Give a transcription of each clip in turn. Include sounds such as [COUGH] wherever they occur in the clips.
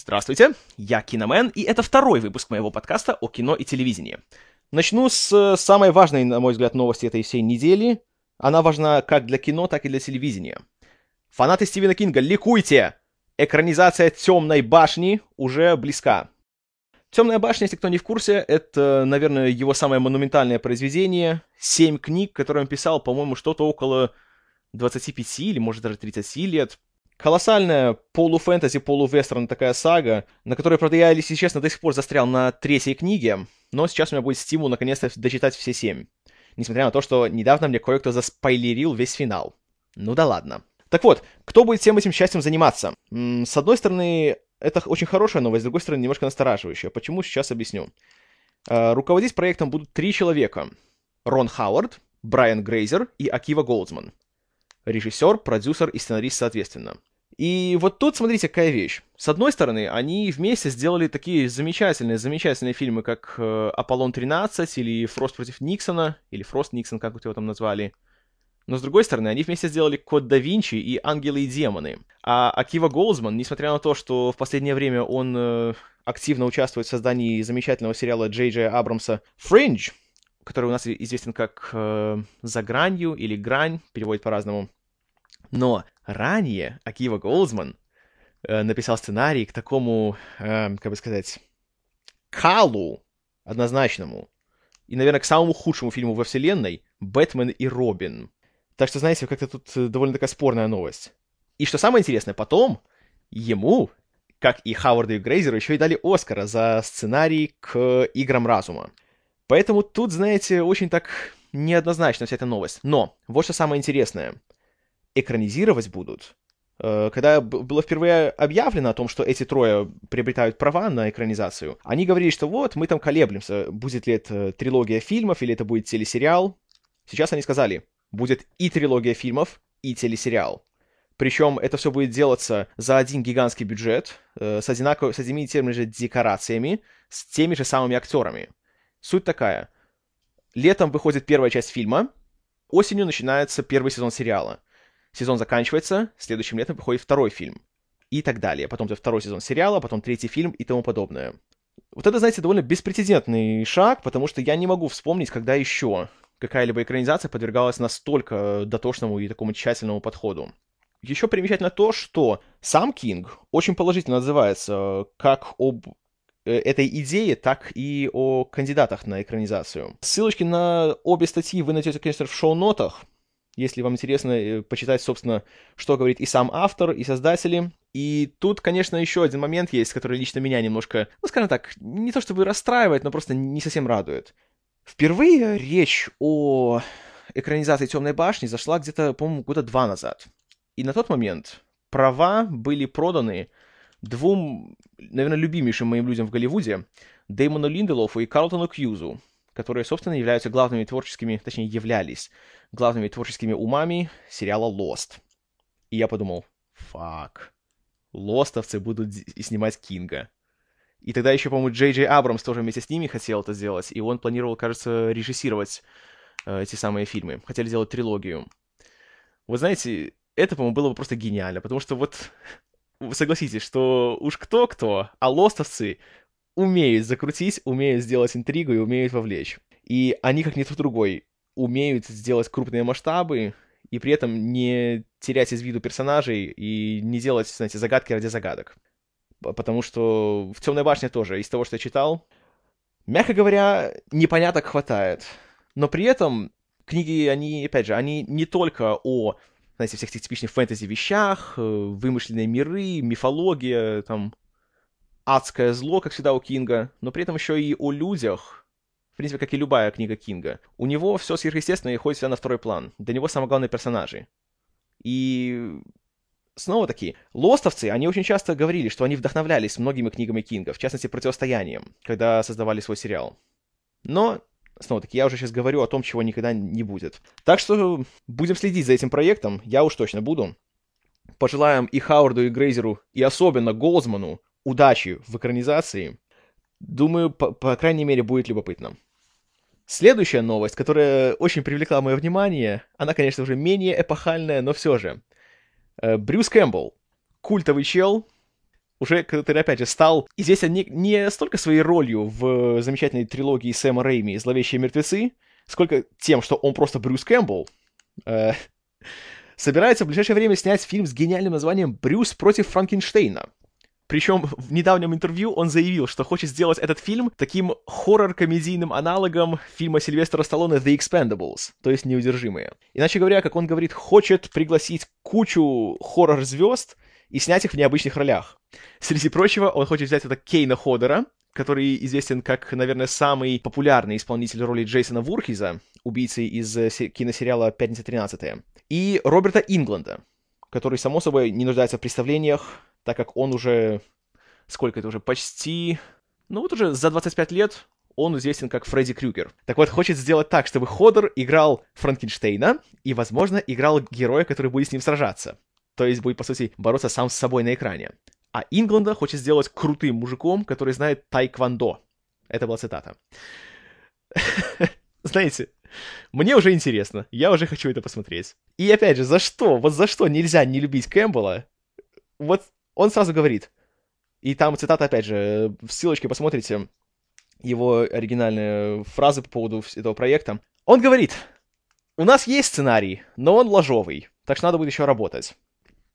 Здравствуйте, я Киномен, и это второй выпуск моего подкаста о кино и телевидении. Начну с э, самой важной, на мой взгляд, новости этой всей недели. Она важна как для кино, так и для телевидения. Фанаты Стивена Кинга, ликуйте! Экранизация «Темной башни» уже близка. «Темная башня», если кто не в курсе, это, наверное, его самое монументальное произведение. Семь книг, которые он писал, по-моему, что-то около 25 или, может, даже 30 лет. Колоссальная полуфэнтези, полувестерн такая сага, на которой, правда, я, если честно, до сих пор застрял на третьей книге, но сейчас у меня будет стимул наконец-то дочитать все семь. Несмотря на то, что недавно мне кое-кто заспойлерил весь финал. Ну да ладно. Так вот, кто будет всем этим счастьем заниматься? М-м, с одной стороны, это очень хорошая новость, с другой стороны, немножко настораживающая. Почему, сейчас объясню. Э, руководить проектом будут три человека. Рон Хауард, Брайан Грейзер и Акива Голдсман. Режиссер, продюсер и сценарист соответственно. И вот тут, смотрите, какая вещь. С одной стороны, они вместе сделали такие замечательные, замечательные фильмы, как э, «Аполлон-13» или «Фрост против Никсона», или «Фрост Никсон», как вы его там назвали. Но с другой стороны, они вместе сделали «Код да Винчи» и «Ангелы и демоны». А Акива Голдсман, несмотря на то, что в последнее время он э, активно участвует в создании замечательного сериала Джей Джей Абрамса «Fringe», который у нас известен как э, «За гранью» или «Грань», переводит по-разному. Но ранее Акива Голдсман э, написал сценарий к такому, э, как бы сказать, калу однозначному. И, наверное, к самому худшему фильму во вселенной «Бэтмен и Робин». Так что, знаете, как-то тут э, довольно такая спорная новость. И что самое интересное, потом ему, как и Хауарду и Грейзеру, еще и дали Оскара за сценарий к «Играм разума». Поэтому тут, знаете, очень так неоднозначно вся эта новость. Но вот что самое интересное — экранизировать будут. Э, когда было впервые объявлено о том, что эти трое приобретают права на экранизацию, они говорили, что вот, мы там колеблемся, будет ли это трилогия фильмов или это будет телесериал. Сейчас они сказали, будет и трилогия фильмов, и телесериал. Причем это все будет делаться за один гигантский бюджет, э, с, одинаково, с одними и теми же декорациями, с теми же самыми актерами. Суть такая. Летом выходит первая часть фильма, осенью начинается первый сезон сериала. Сезон заканчивается, следующим летом выходит второй фильм. И так далее. Потом второй сезон сериала, потом третий фильм и тому подобное. Вот это, знаете, довольно беспрецедентный шаг, потому что я не могу вспомнить, когда еще какая-либо экранизация подвергалась настолько дотошному и такому тщательному подходу. Еще примечательно то, что сам Кинг очень положительно отзывается как об э, этой идее, так и о кандидатах на экранизацию. Ссылочки на обе статьи вы найдете, конечно, в шоу-нотах, если вам интересно э, почитать, собственно, что говорит и сам автор, и создатели. И тут, конечно, еще один момент есть, который лично меня немножко, ну, скажем так, не то чтобы расстраивает, но просто не совсем радует. Впервые речь о экранизации «Темной башни» зашла где-то, по-моему, года два назад. И на тот момент права были проданы двум, наверное, любимейшим моим людям в Голливуде, Дэймону Линделофу и Карлтону Кьюзу, которые, собственно, являются главными творческими, точнее, являлись главными творческими умами сериала Lost. И я подумал, фак, лостовцы будут снимать Кинга. И тогда еще, по-моему, Джей Джей Абрамс тоже вместе с ними хотел это сделать, и он планировал, кажется, режиссировать э, эти самые фильмы. Хотели сделать трилогию. Вы знаете, это, по-моему, было бы просто гениально, потому что вот [LAUGHS] согласитесь, что уж кто-кто, а лостовцы умеют закрутить, умеют сделать интригу и умеют вовлечь. И они, как никто другой, умеют сделать крупные масштабы и при этом не терять из виду персонажей и не делать, знаете, загадки ради загадок. Потому что в «Темной башне» тоже, из того, что я читал, мягко говоря, непоняток хватает. Но при этом книги, они, опять же, они не только о, знаете, всех этих типичных фэнтези-вещах, э, вымышленные миры, мифология, там, адское зло, как всегда у Кинга, но при этом еще и о людях, в принципе, как и любая книга Кинга. У него все сверхъестественное и ходит всегда на второй план. Для него самые главные персонажи. И снова-таки, лостовцы, они очень часто говорили, что они вдохновлялись многими книгами Кинга, в частности, «Противостоянием», когда создавали свой сериал. Но, снова-таки, я уже сейчас говорю о том, чего никогда не будет. Так что будем следить за этим проектом, я уж точно буду. Пожелаем и Хауарду, и Грейзеру, и особенно Голзману удачи в экранизации, думаю, по, по крайней мере, будет любопытно. Следующая новость, которая очень привлекла мое внимание, она, конечно, уже менее эпохальная, но все же. Э, Брюс Кэмпбелл, культовый чел, уже, который, опять же, стал известен не, не столько своей ролью в замечательной трилогии Сэма Рэйми «Зловещие мертвецы», сколько тем, что он просто Брюс Кэмпбелл, э, собирается в ближайшее время снять фильм с гениальным названием «Брюс против Франкенштейна». Причем в недавнем интервью он заявил, что хочет сделать этот фильм таким хоррор-комедийным аналогом фильма Сильвестра Сталлоне «The Expendables», то есть «Неудержимые». Иначе говоря, как он говорит, хочет пригласить кучу хоррор-звезд и снять их в необычных ролях. Среди прочего, он хочет взять это Кейна Ходера, который известен как, наверное, самый популярный исполнитель роли Джейсона Вурхиза, убийцы из э, киносериала «Пятница 13 и Роберта Ингланда, который, само собой, не нуждается в представлениях, так как он уже... Сколько это уже? Почти... Ну вот уже за 25 лет он известен как Фредди Крюгер. Так вот, хочет сделать так, чтобы Ходор играл Франкенштейна и, возможно, играл героя, который будет с ним сражаться. То есть будет, по сути, бороться сам с собой на экране. А Ингланда хочет сделать крутым мужиком, который знает тайквандо. Это была цитата. [LAUGHS] Знаете, мне уже интересно, я уже хочу это посмотреть. И опять же, за что? Вот за что нельзя не любить Кэмпбелла? Вот он сразу говорит, и там цитата, опять же, в ссылочке посмотрите его оригинальные фразы по поводу этого проекта. Он говорит, у нас есть сценарий, но он ложовый, так что надо будет еще работать.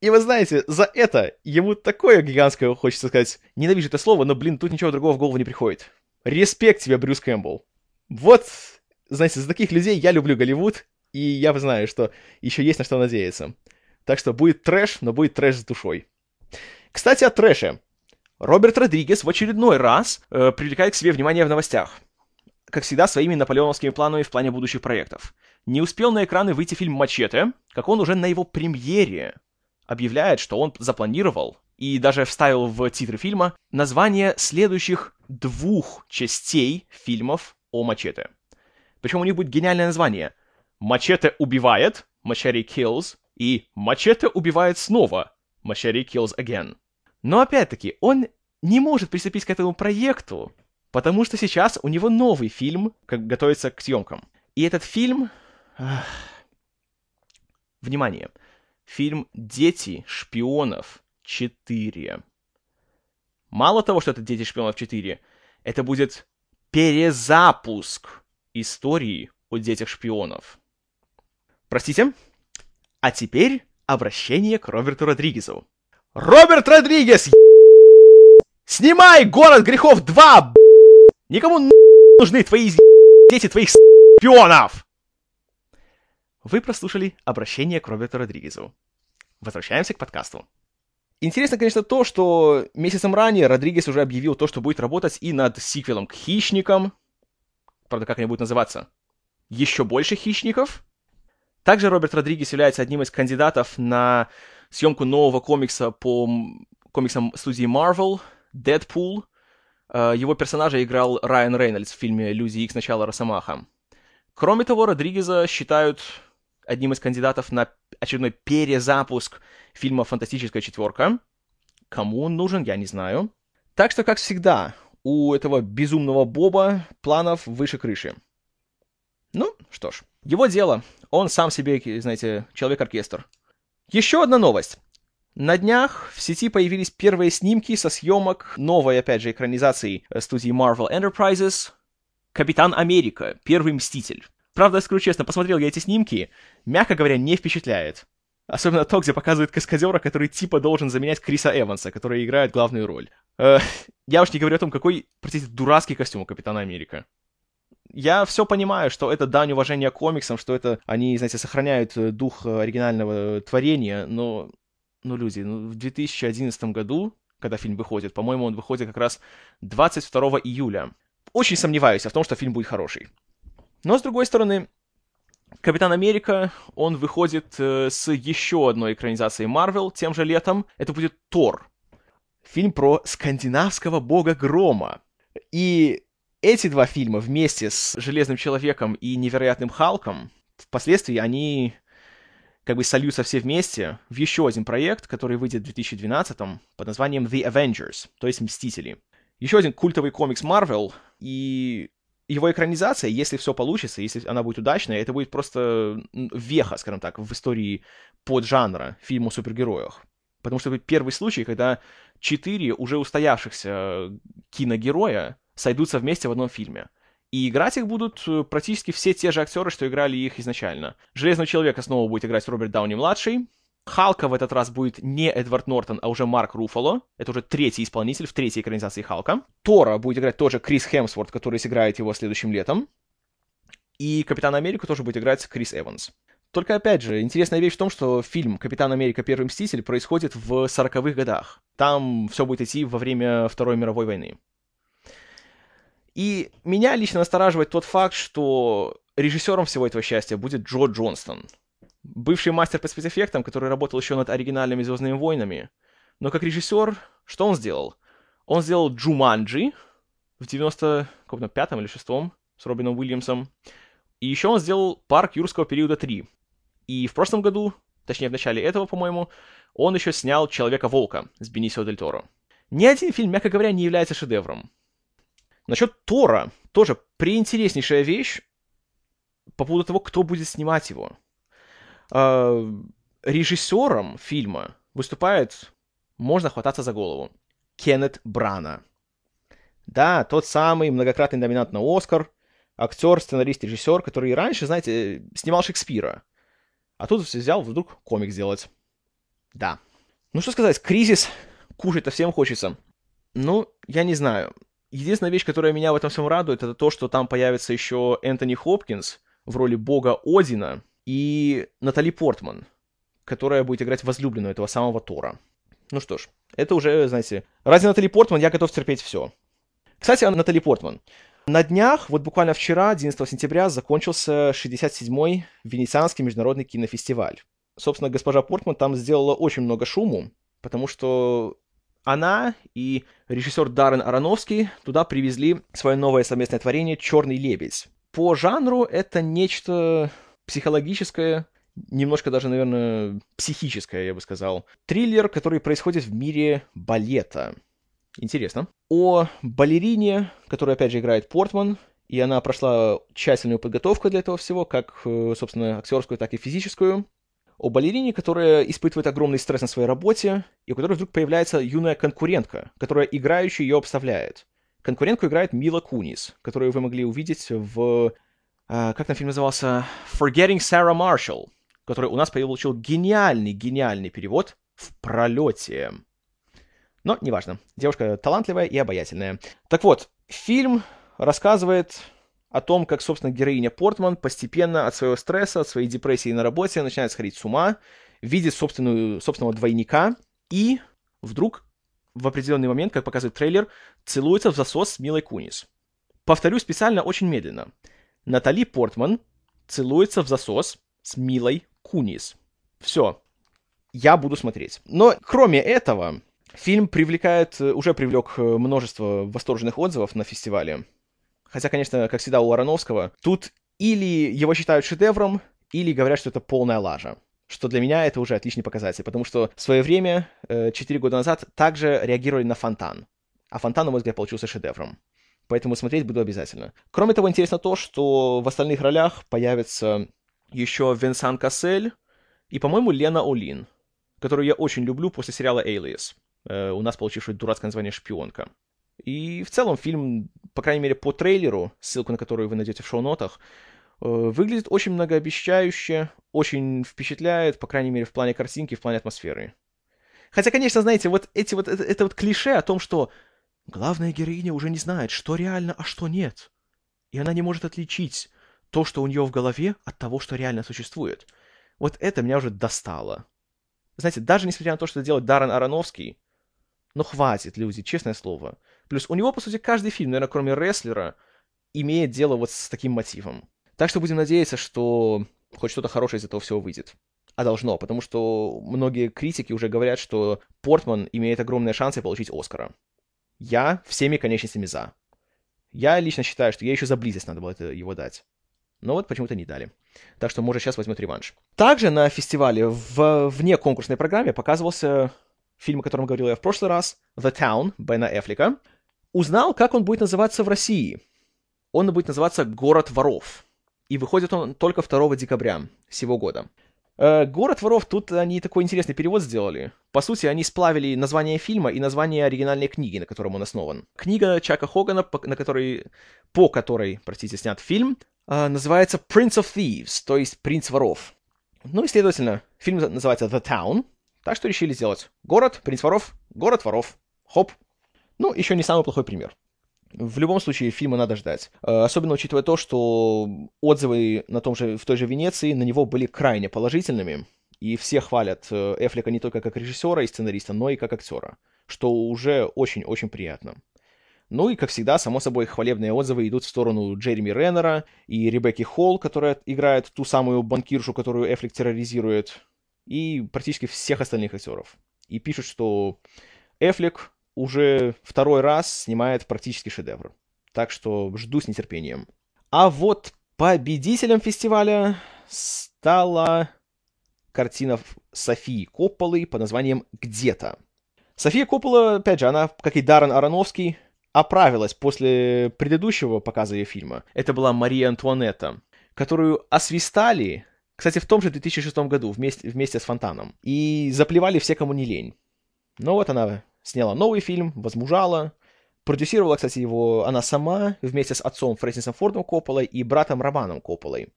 И вы знаете, за это ему такое гигантское, хочется сказать, ненавижу это слово, но, блин, тут ничего другого в голову не приходит. Респект тебе, Брюс Кэмпбелл. Вот знаете, за таких людей я люблю Голливуд, и я знаю, что еще есть на что надеяться. Так что будет трэш, но будет трэш с душой. Кстати, о трэше. Роберт Родригес в очередной раз э, привлекает к себе внимание в новостях. Как всегда, своими наполеоновскими планами в плане будущих проектов. Не успел на экраны выйти фильм «Мачете», как он уже на его премьере объявляет, что он запланировал и даже вставил в титры фильма название следующих двух частей фильмов о Мачете. Причем у них будет гениальное название. Мачете убивает, Machete kills, и Мачете убивает снова, Machete kills again. Но опять-таки, он не может приступить к этому проекту, потому что сейчас у него новый фильм, как готовится к съемкам. И этот фильм... Ах... Внимание. Фильм «Дети шпионов 4». Мало того, что это «Дети шпионов 4», это будет перезапуск истории о детях-шпионов. Простите? А теперь обращение к Роберту Родригесу. Роберт Родригес! Снимай «Город грехов 2!» Никому нужны твои дети твоих шпионов! Вы прослушали обращение к Роберту Родригесу. Возвращаемся к подкасту. Интересно, конечно, то, что месяцем ранее Родригес уже объявил то, что будет работать и над сиквелом к «Хищникам», правда, как они будут называться, еще больше хищников. Также Роберт Родригес является одним из кандидатов на съемку нового комикса по комиксам студии Marvel. Э, его персонажа играл Райан Рейнольдс в фильме «Люди Икс. Начало Росомаха». Кроме того, Родригеза считают одним из кандидатов на очередной перезапуск фильма «Фантастическая четверка». Кому он нужен, я не знаю. Так что, как всегда, у этого безумного Боба планов выше крыши. Ну, что ж, его дело. Он сам себе, знаете, человек-оркестр. Еще одна новость. На днях в сети появились первые снимки со съемок новой, опять же, экранизации студии Marvel Enterprises «Капитан Америка. Первый Мститель». Правда, скажу честно, посмотрел я эти снимки, мягко говоря, не впечатляет. Особенно то, где показывают каскадера, который типа должен заменять Криса Эванса, который играет главную роль. Э, я уж не говорю о том, какой, простите, дурацкий костюм у Капитана Америка. Я все понимаю, что это дань уважения комиксам, что это они, знаете, сохраняют э, дух оригинального творения, но, ну, люди, ну, в 2011 году, когда фильм выходит, по-моему, он выходит как раз 22 июля. Очень сомневаюсь в том, что фильм будет хороший. Но, с другой стороны, Капитан Америка, он выходит э, с еще одной экранизацией Марвел тем же летом. Это будет Тор. Фильм про скандинавского бога грома. И эти два фильма вместе с Железным Человеком и Невероятным Халком, впоследствии они как бы сольются все вместе в еще один проект, который выйдет в 2012 под названием The Avengers, то есть Мстители. Еще один культовый комикс Marvel, и его экранизация, если все получится, если она будет удачной, это будет просто веха, скажем так, в истории поджанра фильма о супергероях. Потому что это первый случай, когда четыре уже устоявшихся киногероя сойдутся вместе в одном фильме. И играть их будут э, практически все те же актеры, что играли их изначально. Железного человека снова будет играть Роберт Дауни-младший. Халка в этот раз будет не Эдвард Нортон, а уже Марк Руфало. Это уже третий исполнитель в третьей экранизации Халка. Тора будет играть тоже Крис Хемсворт, который сыграет его следующим летом. И Капитана Америку тоже будет играть Крис Эванс. Только, опять же, интересная вещь в том, что фильм «Капитан Америка. Первый мститель» происходит в 40-х годах. Там все будет идти во время Второй мировой войны. И меня лично настораживает тот факт, что режиссером всего этого счастья будет Джо Джонстон. Бывший мастер по спецэффектам, который работал еще над оригинальными «Звездными войнами». Но как режиссер, что он сделал? Он сделал «Джуманджи» в 95-м или 6-м с Робином Уильямсом. И еще он сделал «Парк юрского периода 3». И в прошлом году, точнее в начале этого, по-моему, он еще снял «Человека-волка» с Бенисио Дель Торо. Ни один фильм, мягко говоря, не является шедевром. Насчет Тора тоже преинтереснейшая вещь по поводу того, кто будет снимать его. Э, режиссером фильма выступает, можно хвататься за голову, Кеннет Брана. Да, тот самый многократный номинант на Оскар, актер, сценарист, режиссер, который раньше, знаете, снимал Шекспира. А тут взял вдруг комик сделать. Да. Ну что сказать, кризис, кушать-то всем хочется. Ну, я не знаю. Единственная вещь, которая меня в этом всем радует, это то, что там появится еще Энтони Хопкинс в роли бога Одина и Натали Портман, которая будет играть возлюбленную этого самого Тора. Ну что ж, это уже, знаете, ради Натали Портман я готов терпеть все. Кстати, о Натали Портман. На днях, вот буквально вчера, 11 сентября, закончился 67-й Венецианский международный кинофестиваль. Собственно, госпожа Портман там сделала очень много шуму, потому что она и режиссер Даррен Аронофский туда привезли свое новое совместное творение «Черный лебедь». По жанру это нечто психологическое, немножко даже, наверное, психическое, я бы сказал. Триллер, который происходит в мире балета. Интересно. О балерине, которую, опять же, играет Портман, и она прошла тщательную подготовку для этого всего, как, э, собственно, актерскую, так и физическую о балерине, которая испытывает огромный стресс на своей работе, и у которой вдруг появляется юная конкурентка, которая играюще ее обставляет. Конкурентку играет Мила Кунис, которую вы могли увидеть в... Э, как на фильм назывался? Forgetting Sarah Marshall, который у нас получил гениальный, гениальный перевод в пролете. Но неважно. Девушка талантливая и обаятельная. Так вот, фильм рассказывает о том, как, собственно, героиня Портман постепенно от своего стресса, от своей депрессии на работе начинает сходить с ума, видит собственную, собственного двойника и вдруг в определенный момент, как показывает трейлер, целуется в засос с Милой Кунис. Повторю специально очень медленно. Натали Портман целуется в засос с Милой Кунис. Все. Я буду смотреть. Но кроме этого, фильм привлекает, уже привлек множество восторженных отзывов на фестивале. Хотя, конечно, как всегда у Ароновского, тут или его считают шедевром, или говорят, что это полная лажа. Что для меня это уже отличный показатель, потому что в свое время, 4 э, года назад, также реагировали на Фонтан. А Фонтан, на мой взгляд, получился шедевром. Поэтому смотреть буду обязательно. Кроме того, интересно то, что в остальных ролях появится еще Венсан Кассель и, по-моему, Лена Олин, которую я очень люблю после сериала «Alias», э, у нас получивший дурацкое название «Шпионка». И в целом фильм, по крайней мере, по трейлеру, ссылку на которую вы найдете в шоу-нотах, э, выглядит очень многообещающе, очень впечатляет, по крайней мере, в плане картинки, в плане атмосферы. Хотя, конечно, знаете, вот эти вот, это, это вот клише о том, что главная героиня уже не знает, что реально, а что нет. И она не может отличить то, что у нее в голове, от того, что реально существует. Вот это меня уже достало. Знаете, даже несмотря на то, что делает Даррен Ароновский, ну хватит, люди, честное слово. Плюс у него, по сути, каждый фильм, наверное, кроме «Рестлера», имеет дело вот с таким мотивом. Так что будем надеяться, что хоть что-то хорошее из этого всего выйдет. А должно, потому что многие критики уже говорят, что Портман имеет огромные шансы получить Оскара. Я всеми конечностями за. Я лично считаю, что ей еще за близость надо было это его дать. Но вот почему-то не дали. Так что, может, сейчас возьмет реванш. Также на фестивале в вне конкурсной программе показывался фильм, о котором говорил я в прошлый раз, The Town Бена Эфлика, узнал, как он будет называться в России. Он будет называться «Город воров». И выходит он только 2 декабря сего года. Э, «Город воров» тут они такой интересный перевод сделали. По сути, они сплавили название фильма и название оригинальной книги, на котором он основан. Книга Чака Хогана, по, на которой, по которой, простите, снят фильм, э, называется «Prince of Thieves», то есть «Принц воров». Ну и, следовательно, фильм называется «The Town», так что решили сделать город, принц воров, город воров. Хоп. Ну, еще не самый плохой пример. В любом случае, фильма надо ждать. Э, особенно учитывая то, что отзывы на том же, в той же Венеции на него были крайне положительными. И все хвалят э, Эфлика не только как режиссера и сценариста, но и как актера. Что уже очень-очень приятно. Ну и, как всегда, само собой, хвалебные отзывы идут в сторону Джереми Реннера и Ребекки Холл, которая играет ту самую банкиршу, которую Эфлик терроризирует, и практически всех остальных актеров. И пишут, что Эфлик уже второй раз снимает практически шедевр. Так что жду с нетерпением. А вот победителем фестиваля стала картина Софии Копполы под названием «Где-то». София Коппола, опять же, она, как и Даррен Аронофский, оправилась после предыдущего показа ее фильма. Это была Мария Антуанетта, которую освистали, кстати, в том же 2006 году вместе, вместе с Фонтаном. И заплевали все, кому не лень. Но вот она сняла новый фильм, возмужала. Продюсировала, кстати, его она сама вместе с отцом Фрэнсисом Фордом Копполой и братом Романом Копполой.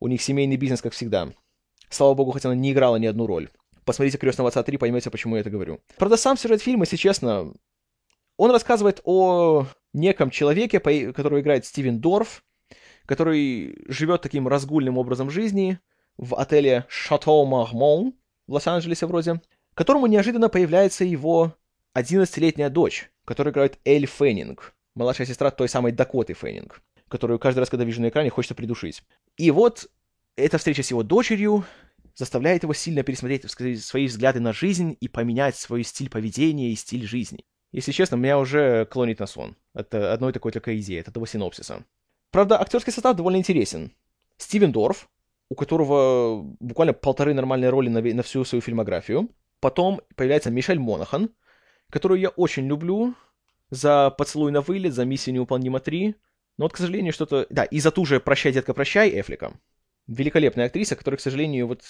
У них семейный бизнес, как всегда. Слава богу, хоть она не играла ни одну роль. Посмотрите «Крестного отца 3», поймете, почему я это говорю. Правда, сам сюжет фильма, если честно, он рассказывает о неком человеке, который играет Стивен Дорф, который живет таким разгульным образом жизни в отеле Шато Мармон в Лос-Анджелесе вроде которому неожиданно появляется его 11-летняя дочь, которая играет Эль Феннинг, младшая сестра той самой Дакоты Феннинг, которую каждый раз, когда вижу на экране, хочется придушить. И вот эта встреча с его дочерью заставляет его сильно пересмотреть свои взгляды на жизнь и поменять свой стиль поведения и стиль жизни. Если честно, меня уже клонит на сон. Это одной такой только идеи, от этого синопсиса. Правда, актерский состав довольно интересен. Стивен Дорф, у которого буквально полторы нормальные роли на, на всю свою фильмографию. Потом появляется Мишель Монахан, которую я очень люблю за «Поцелуй на вылет», за «Миссия невыполнима 3». Но вот, к сожалению, что-то... Да, и за ту же «Прощай, детка, прощай» Эфлика. Великолепная актриса, которая, к сожалению, вот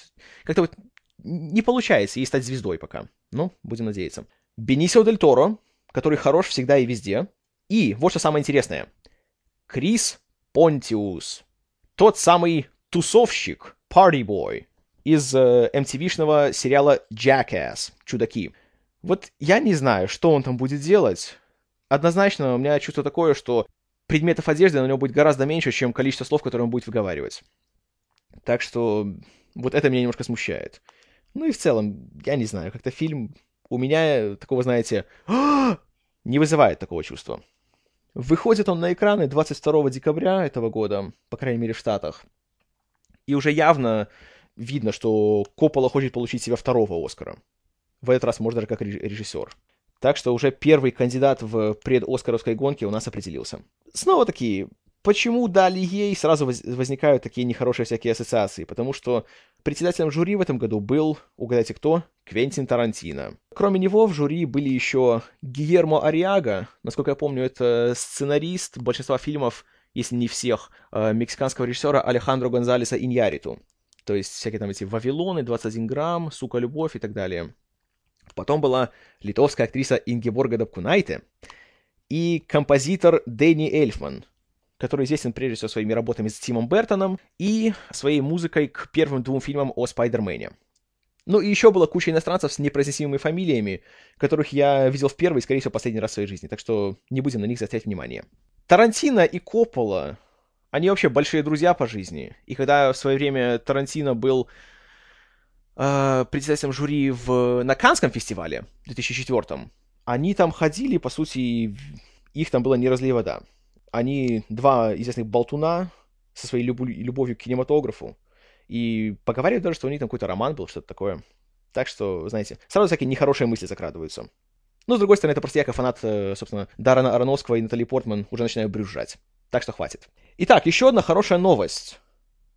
как-то вот не получается ей стать звездой пока. Ну, будем надеяться. Бенисио Дель Торо, который хорош всегда и везде. И, вот что самое интересное. Крис Понтиус. Тот самый тусовщик, party boy, из э, MTV-шного сериала Jackass, «Чудаки». Вот я не знаю, что он там будет делать. Однозначно, у меня чувство такое, что предметов одежды на него будет гораздо меньше, чем количество слов, которые он будет выговаривать. Так что вот это меня немножко смущает. Ну и в целом, я не знаю, как-то фильм у меня такого, знаете, [GASPS] не вызывает такого чувства. Выходит он на экраны 22 декабря этого года, по крайней мере в Штатах. И уже явно видно, что Коппола хочет получить себе второго Оскара. В этот раз, может, даже как режиссер. Так что уже первый кандидат в предоскаровской гонке у нас определился. Снова таки, почему дали ей, сразу возникают такие нехорошие всякие ассоциации, потому что председателем жюри в этом году был, угадайте кто, Квентин Тарантино. Кроме него в жюри были еще Гиермо Ариага, насколько я помню, это сценарист большинства фильмов, если не всех, э, мексиканского режиссера Алехандро Гонзалеса Иньяриту. То есть всякие там эти Вавилоны, 21 грамм, Сука, любовь и так далее. Потом была литовская актриса Ингеборга Дапкунайте и композитор Дэнни Эльфман, который известен прежде всего своими работами с Тимом Бертоном и своей музыкой к первым двум фильмам о Спайдермене. Ну и еще была куча иностранцев с непроизносимыми фамилиями, которых я видел в первый и, скорее всего, последний раз в своей жизни, так что не будем на них заострять внимание. Тарантино и Коппола они вообще большие друзья по жизни. И когда в свое время Тарантино был э, председателем жюри в, на Канском фестивале в 2004 они там ходили, по сути, их там было не разлей вода. Они два известных болтуна со своей любу- любовью к кинематографу. И поговаривают даже, что у них там какой-то роман был, что-то такое. Так что, знаете, сразу всякие нехорошие мысли закрадываются. Но, с другой стороны, это просто я, как фанат, э, собственно, Дарана Ароновского и Натали Портман, уже начинаю брюзжать. Так что хватит. Итак, еще одна хорошая новость.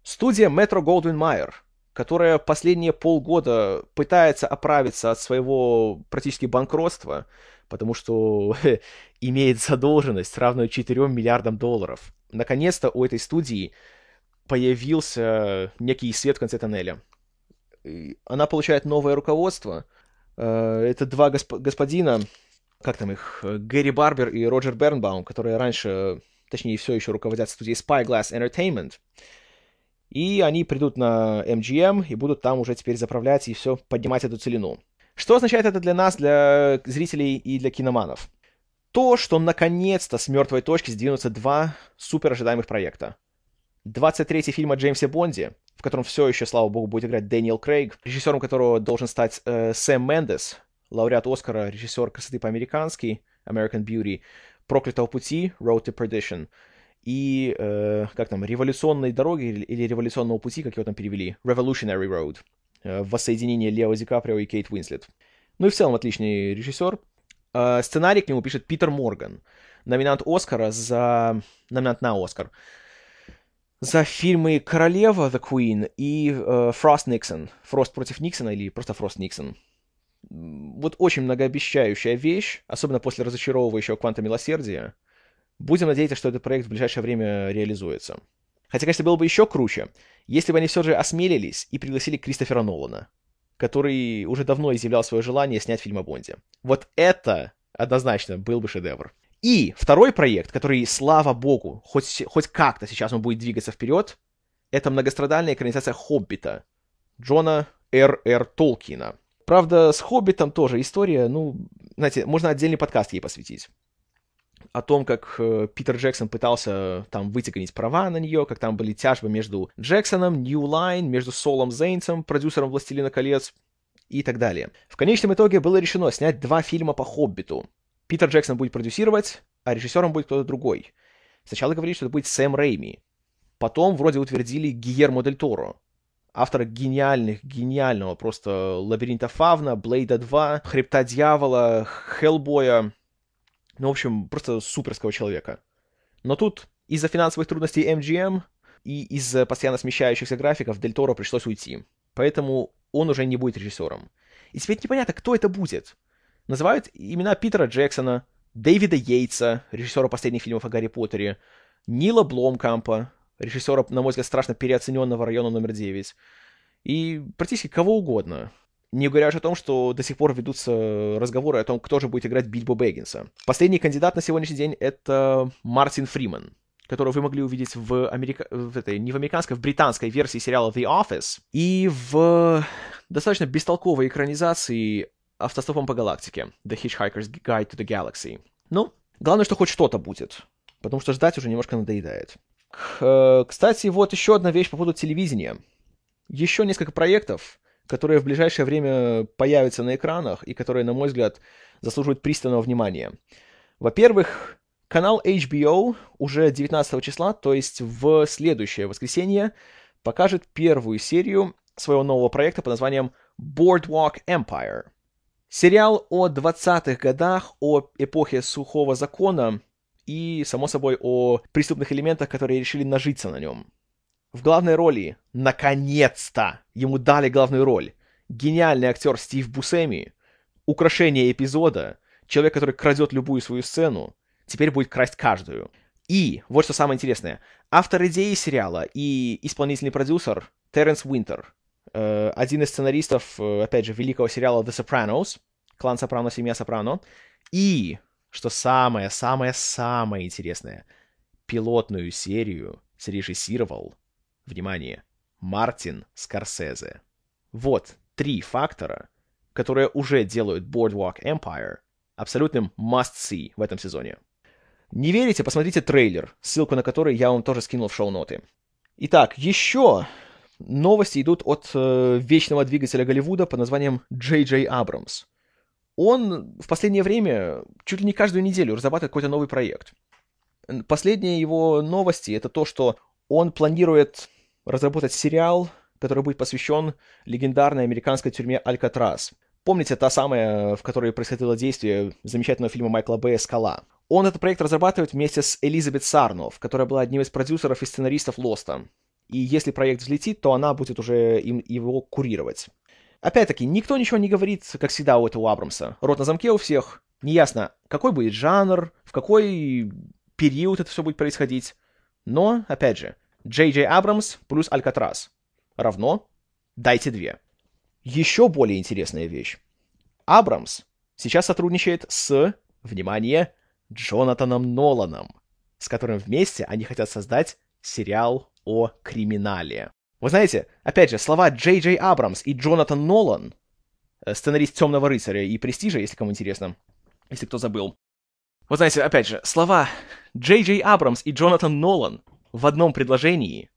Студия Metro Goldwyn Mayer, которая последние полгода пытается оправиться от своего практически банкротства, потому что [LAUGHS] имеет задолженность, равную 4 миллиардам долларов. Наконец-то у этой студии появился некий свет в конце тоннеля. она получает новое руководство. Э, это два госп- господина, как там их, Гэри Барбер и Роджер Бернбаум, которые раньше, точнее, все еще руководят студией Spyglass Entertainment. И они придут на MGM и будут там уже теперь заправлять и все поднимать эту целину. Что означает это для нас, для зрителей и для киноманов? То, что наконец-то с мертвой точки сдвинутся два супер ожидаемых проекта. 23-й фильм о Джеймсе Бонде, в котором все еще, слава богу, будет играть Дэниел Крейг, режиссером которого должен стать э, Сэм Мендес, лауреат Оскара, режиссер красоты по-американски, American Beauty, Проклятого пути, Road to Perdition, и, э, как там, Революционной дороги или, или Революционного пути, как его там перевели, Revolutionary Road, э, воссоединение Лео Ди Каприо и Кейт Уинслет. Ну и в целом отличный режиссер. Э, сценарий к нему пишет Питер Морган, номинант Оскара за... номинант на Оскар за фильмы «Королева» The Queen и э, «Фрост Никсон». «Фрост против Никсона» или просто «Фрост Никсон». Вот очень многообещающая вещь, особенно после разочаровывающего «Кванта милосердия». Будем надеяться, что этот проект в ближайшее время реализуется. Хотя, конечно, было бы еще круче, если бы они все же осмелились и пригласили Кристофера Нолана, который уже давно изъявлял свое желание снять фильм о Бонде. Вот это однозначно был бы шедевр. И второй проект, который, слава богу, хоть, хоть как-то сейчас он будет двигаться вперед, это многострадальная экранизация «Хоббита» Джона Р. Р. Толкина. Правда, с «Хоббитом» тоже история, ну, знаете, можно отдельный подкаст ей посвятить. О том, как э, Питер Джексон пытался там вытягонить права на нее, как там были тяжбы между Джексоном, New Line, между Солом Зейнсом, продюсером «Властелина колец» и так далее. В конечном итоге было решено снять два фильма по «Хоббиту», Питер Джексон будет продюсировать, а режиссером будет кто-то другой. Сначала говорили, что это будет Сэм Рейми. Потом вроде утвердили Гиермо Дель Торо. Автора гениальных, гениального просто Лабиринта Фавна, Блейда 2, Хребта Дьявола, Хеллбоя. Ну, в общем, просто суперского человека. Но тут из-за финансовых трудностей MGM и из-за постоянно смещающихся графиков Дель Торо пришлось уйти. Поэтому он уже не будет режиссером. И теперь непонятно, кто это будет называют имена Питера Джексона, Дэвида Йейтса, режиссера последних фильмов о Гарри Поттере, Нила Бломкампа, режиссера, на мой взгляд, страшно переоцененного района номер 9, и практически кого угодно. Не говоря же о том, что до сих пор ведутся разговоры о том, кто же будет играть Бильбо Бэггинса. Последний кандидат на сегодняшний день — это Мартин Фриман, которого вы могли увидеть в, Америка... в этой, не в американской, в британской версии сериала The Office, и в достаточно бестолковой экранизации автостопом по галактике. The Hitchhiker's Guide to the Galaxy. Ну, главное, что хоть что-то будет. Потому что ждать уже немножко надоедает. К, кстати, вот еще одна вещь по поводу телевидения. Еще несколько проектов, которые в ближайшее время появятся на экранах и которые, на мой взгляд, заслуживают пристального внимания. Во-первых, канал HBO уже 19 числа, то есть в следующее воскресенье, покажет первую серию своего нового проекта под названием Boardwalk Empire – Сериал о 20-х годах, о эпохе сухого закона и, само собой, о преступных элементах, которые решили нажиться на нем. В главной роли, наконец-то, ему дали главную роль, гениальный актер Стив Бусеми, украшение эпизода, человек, который крадет любую свою сцену, теперь будет красть каждую. И, вот что самое интересное, автор идеи сериала и исполнительный продюсер Терренс Уинтер, Э, один из сценаристов, э, опять же, великого сериала The Sopranos, клан Сопрано, семья Сопрано, и, что самое-самое-самое интересное, пилотную серию срежиссировал, внимание, Мартин Скорсезе. Вот три фактора, которые уже делают Boardwalk Empire абсолютным must-see в этом сезоне. Не верите? Посмотрите трейлер, ссылку на который я вам тоже скинул в шоу-ноты. Итак, еще новости идут от э, вечного двигателя Голливуда под названием Джей Джей Абрамс. Он в последнее время чуть ли не каждую неделю разрабатывает какой-то новый проект. Последние его новости это то, что он планирует разработать сериал, который будет посвящен легендарной американской тюрьме Алькатрас. Помните, та самая, в которой происходило действие замечательного фильма Майкла Бэя «Скала». Он этот проект разрабатывает вместе с Элизабет Сарнов, которая была одним из продюсеров и сценаристов «Лоста» и если проект взлетит, то она будет уже им, его курировать. Опять-таки, никто ничего не говорит, как всегда у этого Абрамса. Рот на замке у всех. Неясно, какой будет жанр, в какой период это все будет происходить. Но, опять же, Джей Джей Абрамс плюс Алькатрас равно дайте две. Еще более интересная вещь. Абрамс сейчас сотрудничает с, внимание, Джонатаном Ноланом, с которым вместе они хотят создать сериал о криминале. Вы знаете, опять же, слова Джей Джей Абрамс и Джонатан Нолан, э, сценарист «Темного рыцаря» и «Престижа», если кому интересно, если кто забыл. Вот знаете, опять же, слова Джей Джей Абрамс и Джонатан Нолан в одном предложении.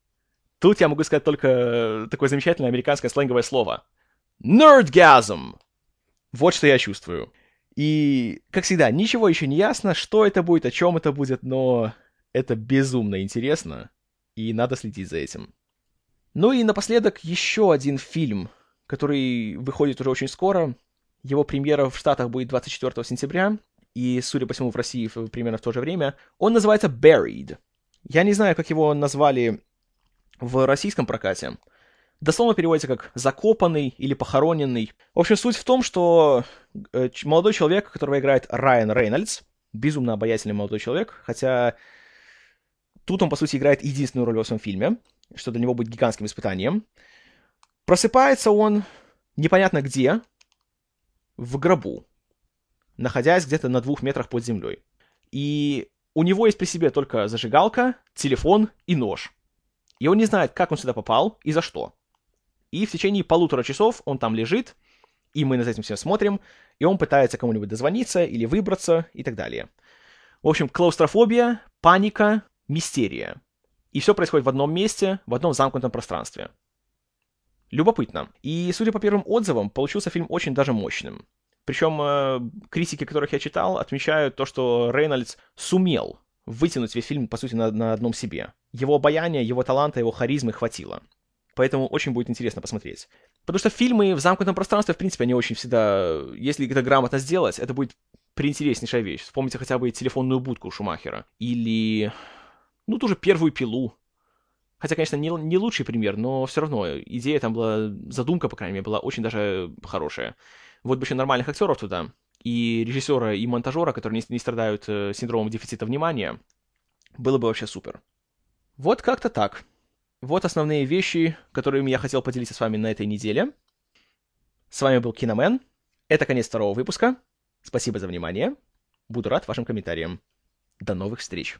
Тут я могу сказать только такое замечательное американское сленговое слово. Nerdgasm! Вот что я чувствую. И, как всегда, ничего еще не ясно, что это будет, о чем это будет, но это безумно интересно, и надо следить за этим. Ну и напоследок еще один фильм, который выходит уже очень скоро. Его премьера в Штатах будет 24 сентября, и, судя по всему, в России примерно в то же время. Он называется Buried. Я не знаю, как его назвали в российском прокате. Дословно переводится как «закопанный» или «похороненный». В общем, суть в том, что э, молодой человек, которого играет Райан Рейнольдс, безумно обаятельный молодой человек, хотя тут он, по сути, играет единственную роль в своем фильме — что для него будет гигантским испытанием. Просыпается он непонятно где, в гробу, находясь где-то на двух метрах под землей. И у него есть при себе только зажигалка, телефон и нож. И он не знает, как он сюда попал и за что. И в течение полутора часов он там лежит, и мы над этим все смотрим, и он пытается кому-нибудь дозвониться или выбраться и так далее. В общем, клаустрофобия, паника, мистерия. И все происходит в одном месте, в одном замкнутом пространстве. Любопытно. И, судя по первым отзывам, получился фильм очень даже мощным. Причем э, критики, которых я читал, отмечают то, что Рейнольдс сумел вытянуть весь фильм, по сути, на, на одном себе. Его обаяния, его таланта, его харизмы хватило. Поэтому очень будет интересно посмотреть. Потому что фильмы в замкнутом пространстве, в принципе, они очень всегда... Если это грамотно сделать, это будет приинтереснейшая вещь. Вспомните хотя бы телефонную будку Шумахера. Или ну, ту же первую пилу. Хотя, конечно, не, не лучший пример, но все равно идея там была, задумка, по крайней мере, была очень даже хорошая. Вот бы еще нормальных актеров туда, и режиссера, и монтажера, которые не, не страдают э, синдромом дефицита внимания, было бы вообще супер. Вот как-то так. Вот основные вещи, которыми я хотел поделиться с вами на этой неделе. С вами был Киномен. Это конец второго выпуска. Спасибо за внимание. Буду рад вашим комментариям. До новых встреч.